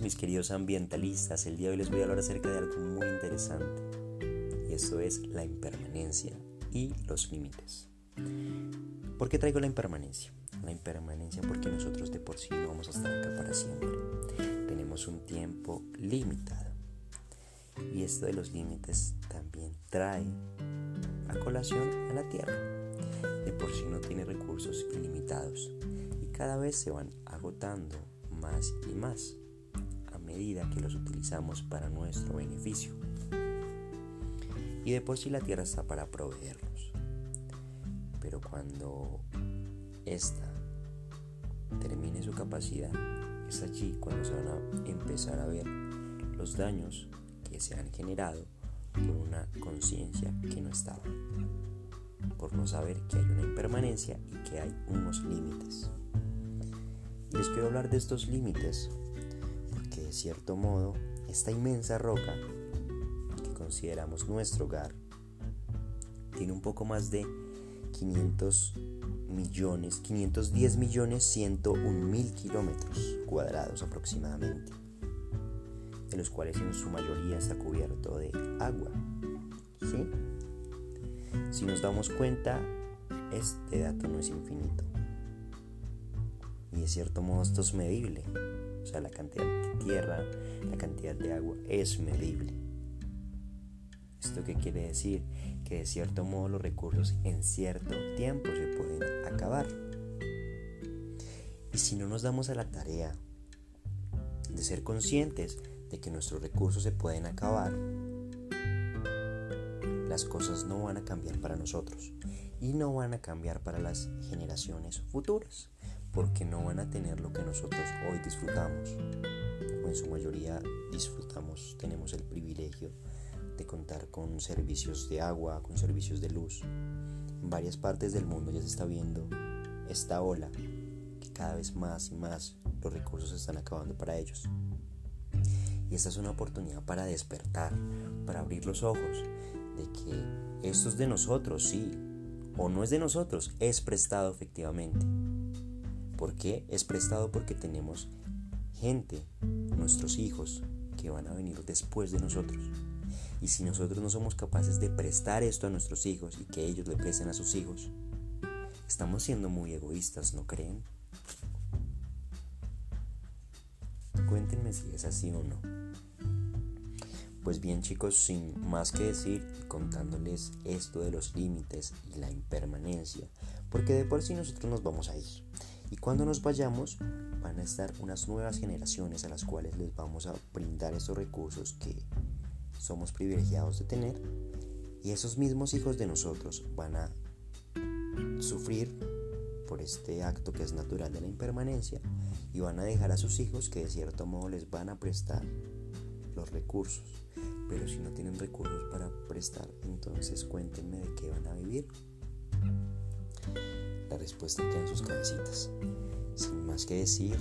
mis queridos ambientalistas? El día de hoy les voy a hablar acerca de algo muy interesante y eso es la impermanencia y los límites. ¿Por qué traigo la impermanencia? La impermanencia porque nosotros de por sí no vamos a estar acá para siempre. Tenemos un tiempo limitado. Y esto de los límites también trae a colación a la Tierra. De por sí no tiene recursos ilimitados y cada vez se van agotando más y más a medida que los utilizamos para nuestro beneficio. Y de por sí la tierra está para proveernos. Pero cuando esta termine su capacidad, es allí cuando se van a empezar a ver los daños que se han generado por una conciencia que no estaba, por no saber que hay una impermanencia y que hay unos límites. Les quiero hablar de estos límites porque de cierto modo esta inmensa roca que consideramos nuestro hogar tiene un poco más de 500 millones, 510 millones 101 mil kilómetros cuadrados aproximadamente, de los cuales en su mayoría está cubierto de agua. Si nos damos cuenta, este dato no es infinito. Y de cierto modo esto es medible. O sea, la cantidad de tierra, la cantidad de agua es medible. ¿Esto qué quiere decir? Que de cierto modo los recursos en cierto tiempo se pueden acabar. Y si no nos damos a la tarea de ser conscientes de que nuestros recursos se pueden acabar, las cosas no van a cambiar para nosotros y no van a cambiar para las generaciones futuras porque no van a tener lo que nosotros hoy disfrutamos. O en su mayoría disfrutamos, tenemos el privilegio de contar con servicios de agua, con servicios de luz. En varias partes del mundo ya se está viendo esta ola que cada vez más y más los recursos se están acabando para ellos. Y esta es una oportunidad para despertar, para abrir los ojos de que esto es de nosotros, sí, o no es de nosotros, es prestado efectivamente. ¿Por qué? Es prestado porque tenemos gente, nuestros hijos, que van a venir después de nosotros. Y si nosotros no somos capaces de prestar esto a nuestros hijos y que ellos le presten a sus hijos, estamos siendo muy egoístas, ¿no creen? Cuéntenme si es así o no. Pues bien chicos, sin más que decir contándoles esto de los límites y la impermanencia, porque de por sí nosotros nos vamos a ir. Y cuando nos vayamos, van a estar unas nuevas generaciones a las cuales les vamos a brindar esos recursos que somos privilegiados de tener. Y esos mismos hijos de nosotros van a sufrir por este acto que es natural de la impermanencia y van a dejar a sus hijos que de cierto modo les van a prestar los recursos. Pero si no tienen recursos para prestar, entonces cuéntenme de qué van a vivir. La respuesta queda en sus cabecitas. Sin más que decir.